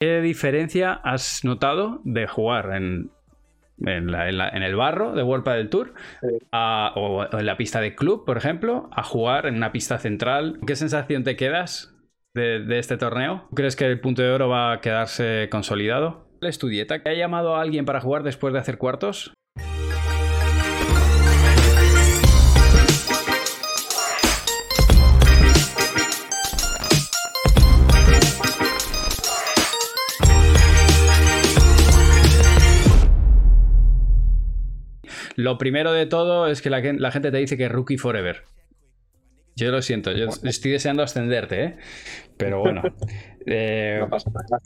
¿Qué diferencia has notado de jugar en, en, el barro de World del Tour o en la pista de club, por ejemplo, a jugar en una pista central? ¿Qué sensación te quedas de, este torneo? ¿Crees que el punto de oro va a quedarse consolidado? ¿Es tu dieta? ¿Ha llamado a alguien para jugar después de hacer cuartos? Lo primero de todo es que la, gente te dice que rookie forever. Yo lo siento, yo estoy deseando ascenderte, ¿eh? Pero bueno. Eh, no pasa nada.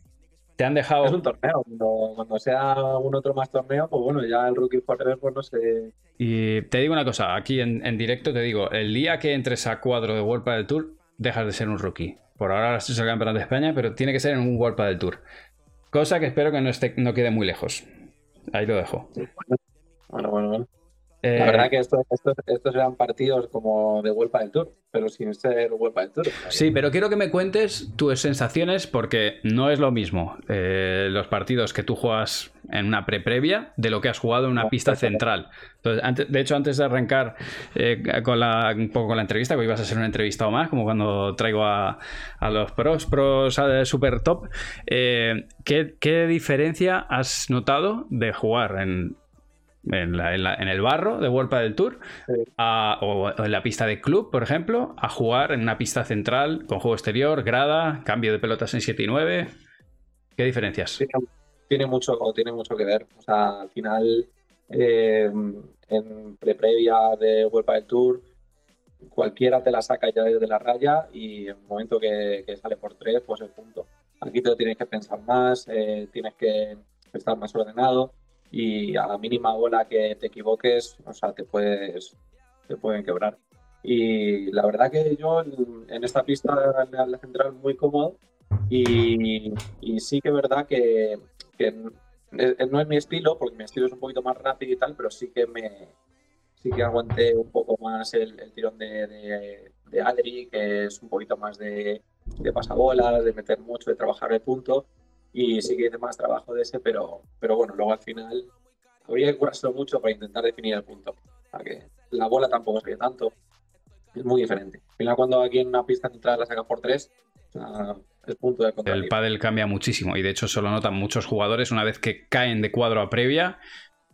Te han dejado. Es un torneo. Cuando, sea un otro más torneo, pues bueno, ya el rookie forever, pues no sé. Y te digo una cosa, aquí en, directo te digo: el día que entres a cuadro de World del Tour, dejas de ser un rookie. Por ahora soy el campeón de España, pero tiene que ser en un World del Tour. Cosa que espero que no, esté, no quede muy lejos. Ahí lo dejo. Bueno, bueno, bueno. la eh, verdad que estos, estos, eran partidos como de vuelta del Tour, pero sin ser vuelta del Tour. Sí, pero quiero que me cuentes tus sensaciones porque no es lo mismo eh, los partidos que tú juegas en una pre-previa de lo que has jugado en una pista central. Entonces, de hecho, antes de arrancar eh, con la, un poco con la entrevista, que ibas a ser una entrevista o más, como cuando traigo a, los pros, pros super top, ¿qué, ¿qué diferencia has notado de jugar en en, el barro de World del Tour o en la pista de club, por ejemplo, a jugar en una pista central con juego exterior, grada, cambio de pelotas en 7 y 9. ¿Qué diferencias? Tiene, mucho, tiene mucho que ver. O sea, al final, eh, en pre-previa de World del Tour, cualquiera te la saca ya desde la raya y en el momento que, sale por tres, pues el punto. Aquí te lo tienes que pensar más, eh, tienes que estar más ordenado y a la mínima bola que te equivoques, o sea, te puedes te pueden quebrar. Y la verdad que yo en, esta pista en la central muy cómodo y, sí que es verdad que, no es mi estilo, porque mi estilo es un poquito más rápido y tal, pero sí que me sí que aguanté un poco más el, tirón de, de, Adri, que es un poquito más de, de pasabolas, de meter mucho, de trabajar el punto y sí que hice más trabajo de ese, pero, pero bueno, luego al final habría que curarse mucho para intentar definir el punto. O que la bola tampoco se ve tanto, es muy diferente. Al final cuando aquí en una pista central la saca por tres, es punto de. El pádel cambia muchísimo y de hecho solo notan muchos jugadores una vez que caen de cuadro a previa.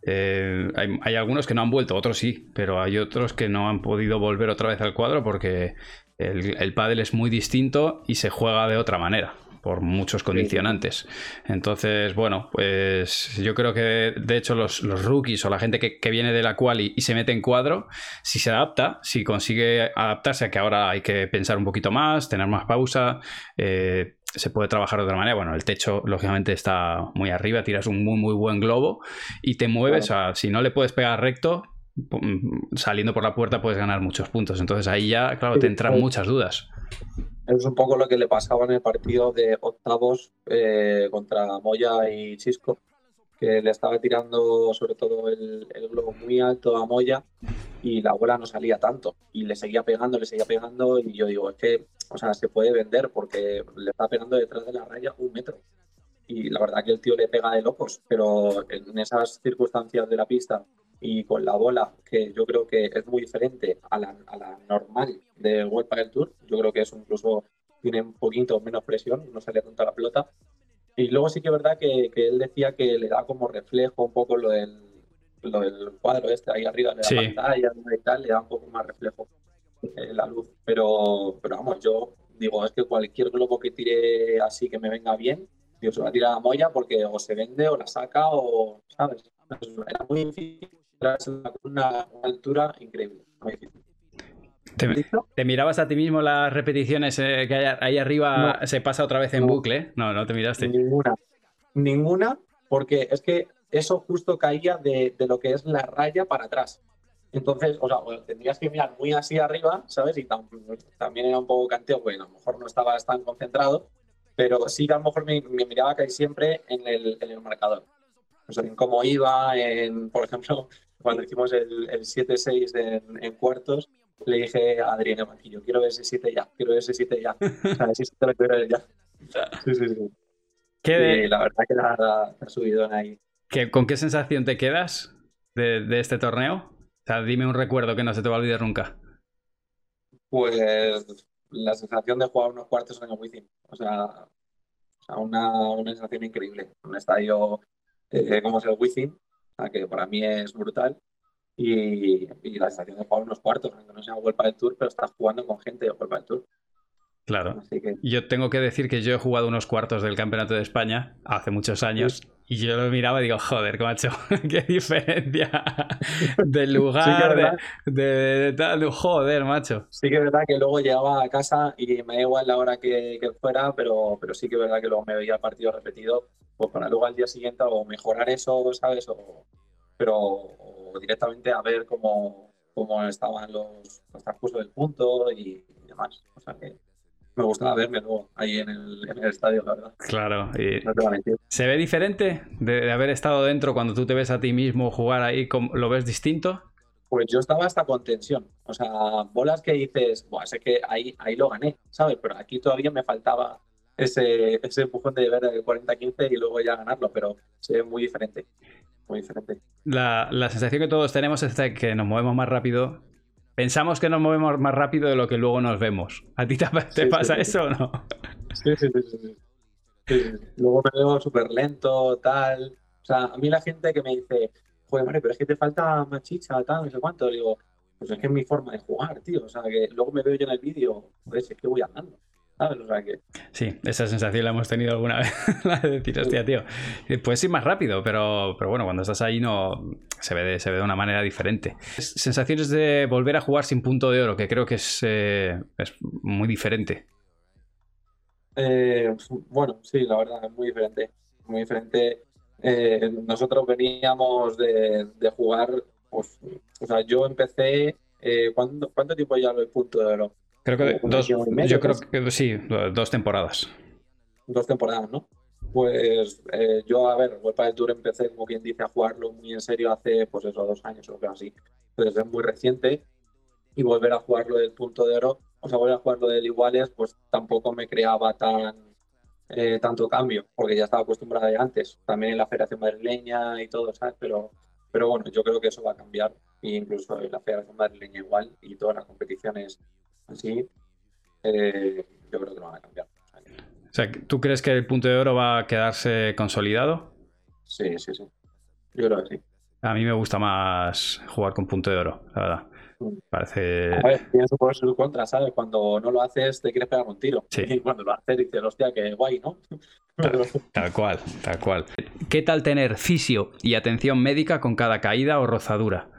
Eh, hay, algunos que no han vuelto, otros sí, pero hay otros que no han podido volver otra vez al cuadro porque el, el pádel es muy distinto y se juega de otra manera por muchos condicionantes. Entonces, bueno, pues yo creo que de hecho los, rookies o la gente que, viene de la cual y, se mete en cuadro, si se adapta, si consigue adaptarse a que ahora hay que pensar un poquito más, tener más pausa, eh, se puede trabajar de otra manera. Bueno, el techo, lógicamente, está muy arriba, tiras un muy, muy buen globo y te mueves. O sea, si no le puedes pegar recto, saliendo por la puerta puedes ganar muchos puntos. Entonces ahí ya, claro, te entran muchas dudas. Es un poco lo que le pasaba en el partido de octavos eh, contra Moya y Chisco, que le estaba tirando sobre todo el, globo muy alto a Moya y la bola no salía tanto. Y le seguía pegando, le seguía pegando y yo digo, es que, o sea, se puede vender porque le está pegando detrás de la raya un metro. Y la verdad que el tío le pega de locos, pero en esas circunstancias de la pista y con la bola, que yo creo que es muy diferente a la, a la normal de World del Tour. Yo creo que eso incluso tiene un poquito menos presión, no sale tanta la pelota. Y luego sí que es verdad que, que, él decía que le da como reflejo un poco lo del, lo del cuadro este ahí arriba de la pantalla y tal, le da un poco más reflejo eh, la luz. Pero, pero vamos, yo digo, es que cualquier globo que tire así que me venga bien, yo se va a tirar a Moya porque o se vende o la saca o, ¿sabes? Era muy difícil una, altura increíble. Te, mirabas a ti mismo las repeticiones eh, que hay, ahí arriba se pasa otra vez en bucle? No, no te miraste. Ninguna. Ninguna, porque es que eso justo caía de, lo que es la raya para atrás. Entonces, o sea, tendrías que mirar muy así arriba, ¿sabes? Y también era un poco canteo, porque a lo mejor no estabas tan concentrado, pero sí que a lo mejor me, miraba casi siempre en el, en el marcador. Sea, en cómo iba, en, por ejemplo, cuando hicimos el, el 7-6 en, en, cuartos, le dije a Adrián Manquillo, quiero ese 7 ya, quiero ese 7 ya. O sea, ese 7 lo quiero ya. Sí, sí, sí. Y la verdad que la, ha subido en ahí. ¿Con qué sensación te quedas de, de, este torneo? O sea, dime un recuerdo que no se te va a olvidar nunca. Pues la sensación de jugar unos cuartos en el Wizzing. O sea, una, una sensación increíble. Un estadio eh, como es el Wizzing, que para mí es brutal. Y, la sensación de jugar unos cuartos, aunque no sea World del Tour, pero estás jugando con gente de World del Tour. Claro. Yo tengo que decir que yo he jugado unos cuartos del Campeonato de España hace muchos años y yo lo miraba y digo, joder, macho, qué diferencia del lugar, de, tal, joder, macho. Sí que es verdad que luego llegaba a casa y me da igual la hora que, fuera, pero, pero sí que es verdad que luego me veía el partido repetido, pues para luego al día siguiente o mejorar eso, ¿sabes? O, pero directamente a ver cómo, cómo estaban los, los transcursos del punto y, y demás. O sea que me gustaba verme luego ahí en el, estadio, la verdad. Claro. Y ¿Se ve diferente de, haber estado dentro cuando tú te ves a ti mismo jugar ahí? ¿Lo ves distinto? Pues yo estaba hasta con tensión. O sea, bolas que dices, Buah, sé que ahí, ahí lo gané, ¿sabes? Pero aquí todavía me faltaba ese, ese empujón de ver el 40-15 y luego ya ganarlo, pero se ve muy diferente. Muy diferente. La, la sensación que todos tenemos es de que nos movemos más rápido Pensamos que nos movemos más rápido de lo que luego nos vemos. ¿A ti te, pasa eso o no? Sí, sí, sí, sí. Luego me veo súper lento, tal. O sea, a mí la gente que me dice, joder, Mario, pero es que te falta machicha, tal, no sé cuánto. Le digo, pues es que es mi forma de jugar, tío. O sea, que luego me veo yo en el vídeo, pues es que voy andando. Sí, esa sensación la hemos tenido alguna vez, la de decir, hostia, tío, puedes ir más rápido, pero, pero bueno, cuando estás ahí no se ve, de, se ve de una manera diferente. Sensaciones de volver a jugar sin punto de oro, que creo que es, eh, es muy diferente. Eh, bueno, sí, la verdad, es muy diferente. Muy diferente. Eh, nosotros veníamos de, jugar, pues, o sea, yo empecé, ¿cuánto, tiempo ya lo he punto de oro? Creo que dos, yo creo que sí, dos temporadas. Dos temporadas, ¿no? Pues eh, yo, a ver, World del Tour empecé, como quien dice, a jugarlo muy en serio hace, pues eso, dos años o algo así. Entonces es muy reciente y volver a jugarlo del punto de oro, o sea, volver a jugarlo del iguales, pues tampoco me creaba tan eh, tanto cambio, porque ya estaba acostumbrada de antes, también en la Federación Madrileña y todo, ¿sabes? Pero, pero bueno, yo creo que eso va a cambiar, e incluso en la Federación Madrileña igual, y todas las competiciones así, eh, yo creo que lo van a cambiar. O sea, ¿tú crees que el punto de oro va a quedarse consolidado? Sí, sí, sí. Yo creo que sí. A mí me gusta más jugar con punto de oro, la verdad. Mm. Parece. A ver, tienes por su contra, ¿sabes? Cuando no lo haces, te quieres pegar un tiro. Sí. Y cuando lo haces, dices, hostia, qué guay, ¿no? Tal, cual, tal cual. ¿Qué tal tener fisio y atención médica con cada caída o rozadura?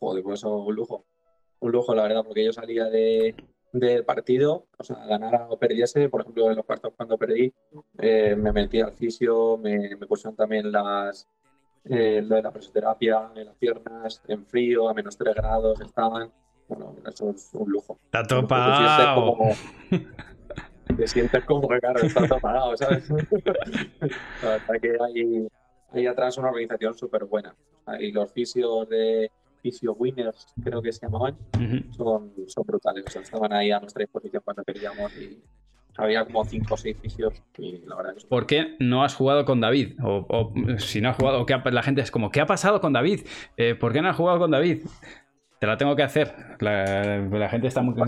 Joder, pues eso un lujo un lujo, la verdad, porque yo salía de, del partido, o sea, ganara o perdiese, por ejemplo, en los cuartos cuando perdí, eh, me metí al fisio, me, me pusieron también las, eh, lo de la presoterapia en las piernas, en frío, a menos 3 grados estaban. Bueno, eso es un lujo. Está todo pagado. Te sientes como que, claro, está todo pagado, ¿sabes? la verdad que hay, hay atrás una organización súper buena. Y los fisios de Fisio Winners, creo que se llamaban, son, son brutales. estaban ahí a nuestra disposición cuando queríamos y había como 5 o 6 fisios y la verdad que ¿Por qué no has jugado con David? O, si no has jugado, la gente es como, ¿qué ha pasado con David? Eh, ¿Por qué no has jugado con David? Te la tengo que hacer. La, gente está muy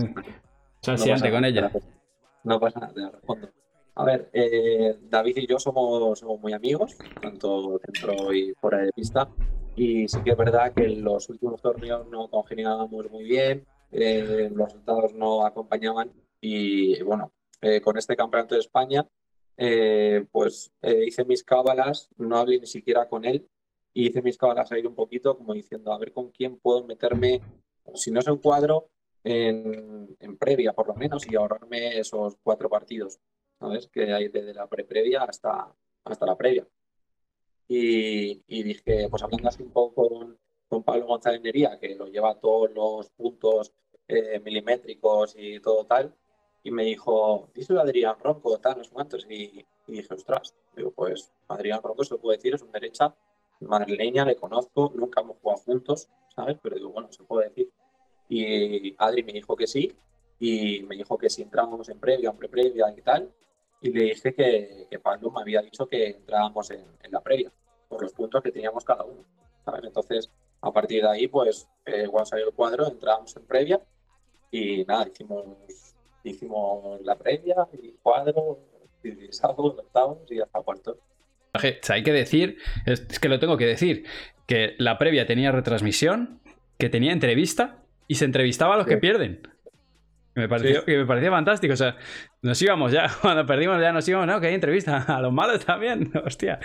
ansiante con ella. No pasa nada, te respondo. A ver, eh, David y yo somos, somos, muy amigos, tanto dentro y fuera de pista y sí que es verdad que en los últimos torneos no congeniábamos muy bien, eh, los resultados no acompañaban y bueno, eh, con este campeonato de España eh, pues hice mis cábalas, no hablé ni siquiera con él y hice mis cábalas a ir un poquito como diciendo a ver con quién puedo meterme, si no es un cuadro, en, previa por lo menos y ahorrarme esos cuatro partidos, ¿sabes? Que hay desde la pre-previa hasta, hasta la previa. Y, dije, pues hablando así un poco con, con Pablo González Nería, que lo lleva todos los puntos eh, milimétricos y todo tal, y me dijo, díselo a Adrián Ronco, tal, no sé cuántos, y, dije, ostras, digo, pues Adrián Ronco se lo puede decir, es un derecha madrileña, le conozco, nunca hemos jugado juntos, ¿sabes? Pero digo, bueno, se puede decir. Y Adri me dijo que sí, y me dijo que si entrábamos en previa, en pre-previa y tal, y le dije que, que Pablo me había dicho que entrábamos en, la previa, por los puntos que teníamos cada uno. Entonces, a partir de ahí, pues, eh, cuando salió el cuadro, entrábamos en previa y nada, hicimos, hicimos la previa y cuadro, y sábado, octavos y hasta cuartos. Hay que decir, es que lo tengo que decir, que la previa tenía retransmisión, que tenía entrevista y se entrevistaba a los que pierden. Me pareció, me parecía fantástico. O sea, nos íbamos ya, cuando perdimos ya nos íbamos, no, que hay entrevista a los malos también. Hostia,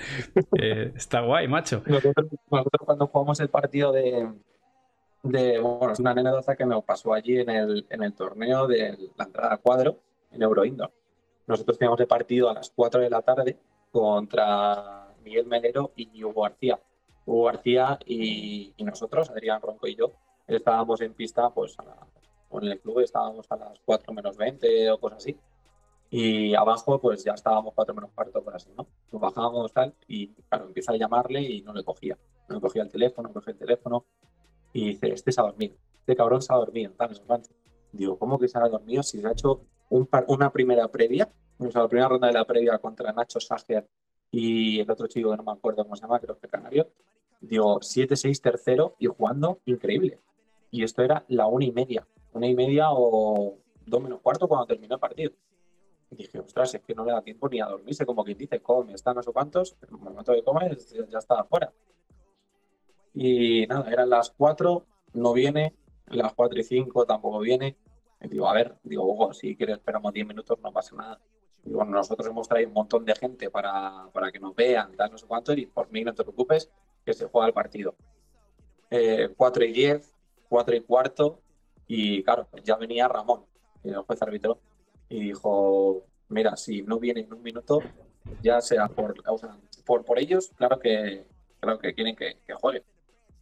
eh, está guay, macho. Nosotros, cuando jugamos el partido de, de, bueno, es una anécdota que nos pasó allí en el, en el torneo de la entrada a cuadro en Euroindoor. Nosotros teníamos el partido a las 4 de la tarde contra Miguel Melero y Hugo García. Hugo García y, nosotros, Adrián Ronco y yo, estábamos en pista, pues en el club estábamos a las 4 menos 20 o cosas así. Y abajo, pues ya estábamos 4 menos cuarto, por así, ¿no? Nos bajábamos tal y, claro, empieza a llamarle y no le cogía. No le cogía el teléfono, no cogía el teléfono y dice, este se ha dormido, este cabrón se ha dormido, tal, Digo, ¿cómo que se ha dormido si se ha hecho una primera previa, o sea, la primera ronda de la previa contra Nacho Sager y el otro chico que no me acuerdo cómo se llama, creo que Canario, digo, 7-6 tercero y jugando increíble. Y esto era la una y media, una y media o dos menos cuarto cuando terminó el partido. Dije, ostras, es que no le da tiempo ni a dormirse, como quien dice, come, está no sé cuántos, el momento de comer ya está afuera. Y nada, eran las 4, no viene, las 4 y 5 tampoco viene. Y digo, a ver, digo, Hugo, si quieres esperamos 10 minutos no pasa nada. Y bueno, nosotros hemos traído un montón de gente para, para que nos vean, tal, no sé cuánto, y por mí no te preocupes, que se juega el partido. Eh, 4 y 10, 4 y cuarto, y claro, ya venía Ramón, el juez árbitro, y dijo, mira, si no viene en un minuto, ya sea por, o sea, por, por ellos, claro que, claro que quieren que, que juegue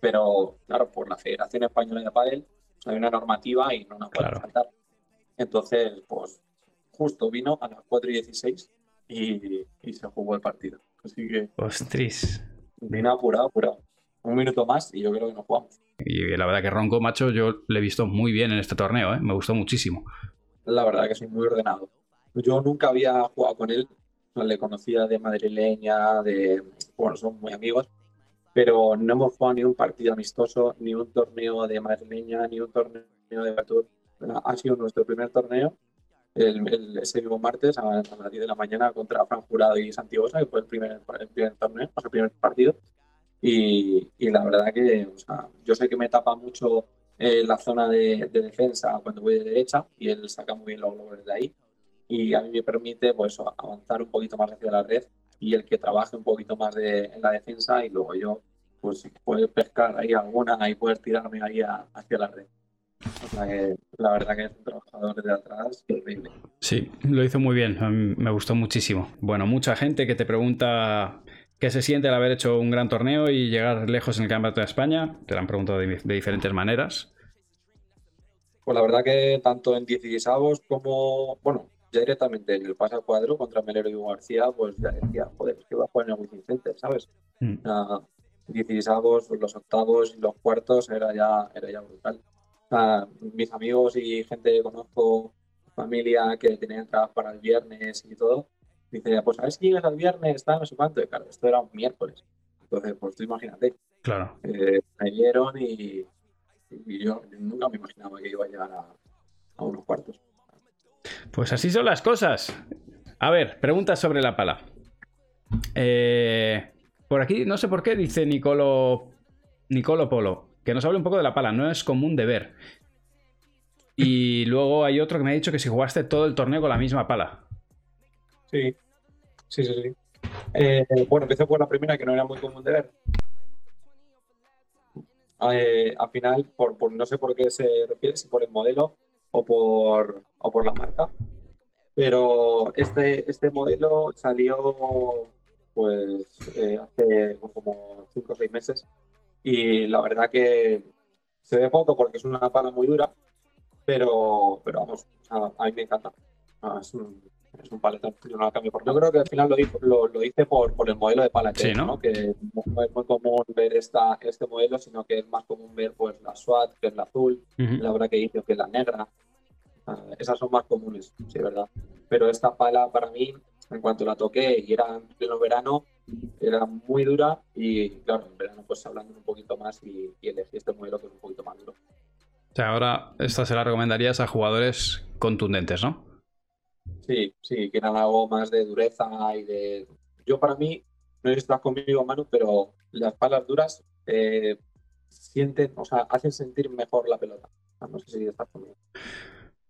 pero claro, por la Federación Española de Padel pues, hay una normativa y no nos puede faltar. Entonces, pues justo vino a las 4 y 16 y, se jugó el partido. Así que. Ostris. Vino apurado, apurado. Un minuto más y yo creo que nos jugamos. Y la verdad que Ronco, macho, yo le he visto muy bien en este torneo, ¿eh? me gustó muchísimo. La verdad que soy muy ordenado. Yo nunca había jugado con él, le conocía de madrileña, de. Bueno, son muy amigos, pero no hemos jugado ni un partido amistoso, ni un torneo de madrileña, ni un torneo de Tour. Ha sido nuestro primer torneo el, ese mismo martes a, las 10 de la mañana contra Fran Jurado y Santiagosa, que fue el primer, el primer torneo, el primer partido. Y, y la verdad que o sea, yo sé que me tapa mucho eh, la zona de, de, defensa cuando voy de derecha y él saca muy bien los globos de ahí. Y a mí me permite pues, avanzar un poquito más hacia la red y el que trabaje un poquito más de, en la defensa y luego yo pues puedo pescar ahí alguna y poder tirarme ahí hacia la red. la verdad que es un trabajador de atrás increíble. Sí, lo hizo muy bien, me gustó muchísimo. Bueno, mucha gente que te pregunta qué se siente al haber hecho un gran torneo y llegar lejos en el Campeonato de España, te lo han preguntado de, diferentes maneras. Pues la verdad que tanto en 16 avos como, bueno, ya directamente en el pase cuadro contra Melero y García, pues ya decía, joder, es que va a jugar en el Wizzing Center, ¿sabes? Mm. Uh, 16 los octavos y los cuartos era ya, era ya brutal. mis amigos y gente que conozco, familia que tenía entradas para el viernes y todo, dice, pues a ver si llegas al viernes, está no sé cuánto. Y claro, esto era un miércoles. Entonces, pues tú imagínate. Claro. Eh, y, yo nunca me imaginaba que iba a llegar a, a unos cuartos. Pues así son las cosas. A ver, preguntas sobre la pala. Eh, por aquí, no sé por qué, dice Nicolo, Nicolo Polo, que nos hable un poco de la pala. No es común de ver. Y luego hay otro que me ha dicho que si jugaste todo el torneo con la misma pala. Sí, sí, sí, sí. Eh, bueno, empecé por la primera que no era muy común de ver. Eh, al final, por, no sé por qué se refiere, si por el modelo, o por, o por la marca. Pero este, este modelo salió pues eh, hace como 5 o 6 meses y la verdad que se ve poco porque es una pala muy dura, pero, pero vamos, a, mí me encanta. es, un, es un paletón, yo no lo cambio. Porque yo creo que al final lo, hice, lo, lo hice por, por el modelo de pala que, ¿no? que no es muy común ver esta, este modelo, sino que es más común ver pues la SWAT, que es la azul, la verdad que hice que es la negra, esas son más comunes, sí, verdad. Pero esta pala para mí en cuanto la toqué y era en pleno verano, era muy dura y claro, en verano pues hablando un poquito más y, y elegí este modelo que es un poquito más duro. O sea, ahora esta se la recomendarías a jugadores contundentes, ¿no? Sí, sí, que nada hago más de dureza y de... Yo para mí, no estás conmigo, Manu, pero las palas duras eh, sienten, o sea, hacen sentir mejor la pelota. No sé si estás conmigo.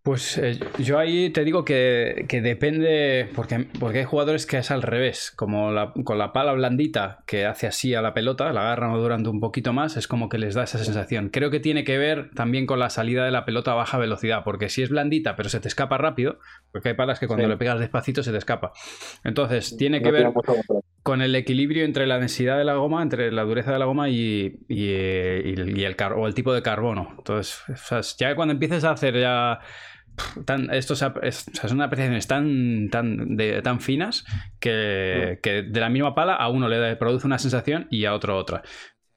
Pues eh, yo ahí te digo que, depende, porque, porque hay jugadores que es al revés, como con la pala blandita que hace así a la pelota, la agarran durante un poquito más, es como que les da esa sensación. Creo que tiene que ver también con la salida de la pelota a baja velocidad, porque si es blandita pero se te escapa rápido, porque hay palas que cuando le pegas despacito se te escapa. Entonces, tiene que ver con el equilibrio entre la densidad de la goma, entre la dureza de la goma y, el, o el tipo de carbono. Entonces, ya cuando empieces a hacer ya esto son apreciaciones tan, tan, tan finas que, de la misma pala a uno le produce una sensación y a otro otra.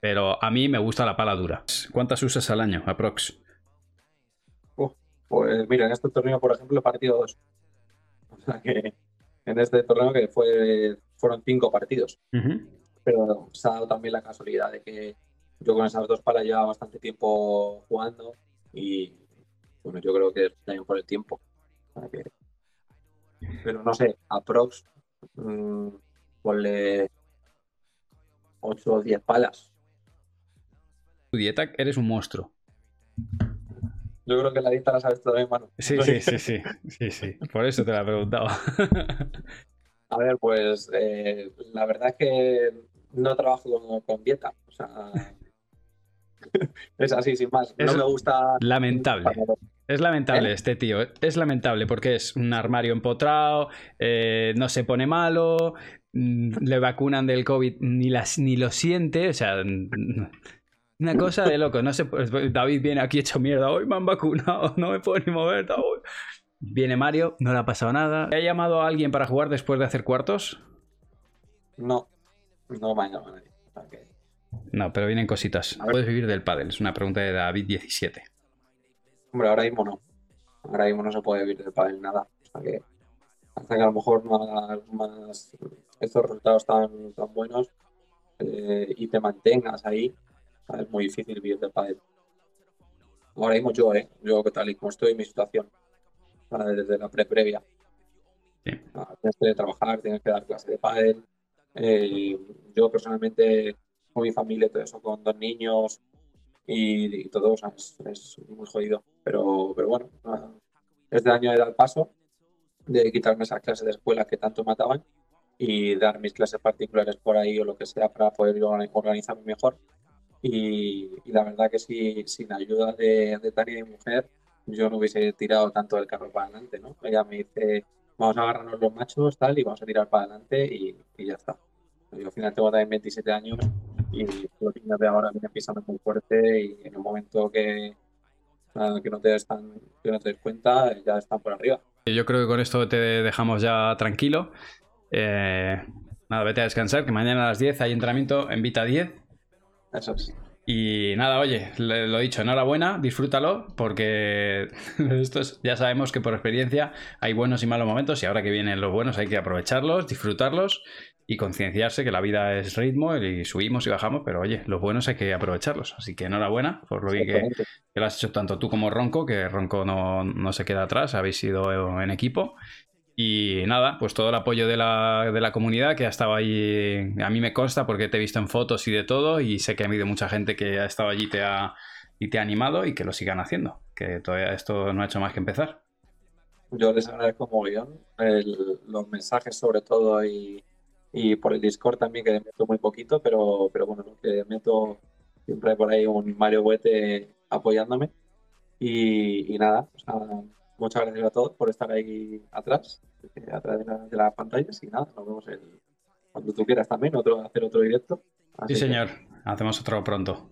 Pero a mí me gusta la pala dura. ¿Cuántas usas al año, aprox? pues mira, en este torneo, por ejemplo, he partido dos. O sea que en este torneo que fue, fueron cinco partidos. Pero se ha dado también la casualidad de que yo con esas dos palas llevaba bastante tiempo jugando y bueno, yo creo que también por el tiempo. Pero no sé, aprox, mmm, ponle 8 o 10 palas. Tu dieta eres un monstruo. Yo creo que la dieta la sabes todavía, mano. Sí, sí, sí, sí, sí, sí. Por eso te la he preguntado. A ver, pues eh, la verdad es que no trabajo con dieta. O sea, es así, sin más. no me gusta. Lamentable. Es lamentable ¿Eh? este tío, es lamentable porque es un armario empotrado, eh, no se pone malo, mm, le vacunan del COVID, ni, las, ni lo siente, o sea, una cosa de loco. No sé, pues, David viene aquí hecho mierda, hoy me han vacunado, no me puedo ni mover. Viene Mario, no le ha pasado nada. ¿Ha llamado a alguien para jugar después de hacer cuartos? No, no me ha llamado a nadie. No, pero vienen cositas. ¿Puedes vivir del pádel? Es una pregunta de David17. Hombre, ahora mismo no. Ahora mismo no se puede vivir del pádel nada. O sea que hasta que a lo mejor más, estos resultados tan, tan buenos eh, y te mantengas ahí, es muy difícil vivir del pádel. Ahora mismo yo, ¿eh? Yo tal y como estoy, mi situación, desde la pre-previa. Ah, tienes que trabajar, tienes que dar clase de pádel. Eh, yo personalmente, con mi familia, todo eso, con dos niños, y, todo, o sea, es, muy jodido. Pero, pero bueno, este año he dado el paso de quitarme esas clases de escuela que tanto mataban y dar mis clases particulares por ahí o lo que sea para poder organizarme mejor. Y, la verdad que si, sin ayuda de, de Tania y mi mujer, yo no hubiese tirado tanto el carro para adelante, ¿no? Ella me dice, vamos a agarrarnos los machos, tal, y vamos a tirar para adelante y, y ya está. Yo al final tengo también 27 años y de ahora vienen pisando muy fuerte y en un momento que, que, no te des que no te des cuenta ya están por arriba. Yo creo que con esto te dejamos ya tranquilo. Eh, nada, vete a descansar, que mañana a las 10 hay entrenamiento en Vita 10. Eso es. Y nada, oye, lo dicho, enhorabuena, disfrútalo, porque estos ya sabemos que por experiencia hay buenos y malos momentos y ahora que vienen los buenos hay que aprovecharlos, disfrutarlos y concienciarse que la vida es ritmo y subimos y bajamos, pero oye, los buenos hay que aprovecharlos. Así que enhorabuena por lo que, que, lo has hecho tanto tú como Ronco, que Ronco no, se queda atrás, habéis sido en equipo. Y nada, pues todo el apoyo de la, de la, comunidad que ha estado ahí, a mí me consta porque te he visto en fotos y de todo y sé que ha habido mucha gente que ha estado allí te ha, y te ha animado y que lo sigan haciendo, que todavía esto no ha hecho más que empezar. Yo les agradezco como guion los mensajes sobre todo y, y por el Discord también que meto muy poquito, pero, pero bueno, que meto siempre por ahí un Mario Huete apoyándome. Y, nada, muchas gracias a todos por estar ahí atrás, atrás de, las pantallas y nada, nos vemos el, cuando tú quieras también, otro, hacer otro directo. sí, señor, hacemos otro pronto.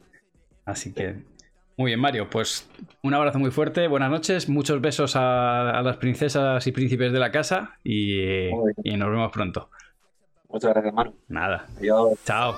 Así que, muy bien, Mario, pues un abrazo muy fuerte, buenas noches, muchos besos a, las princesas y príncipes de la casa y, y nos vemos pronto. Muchas gracias, hermano. Nada. Adiós. Chao.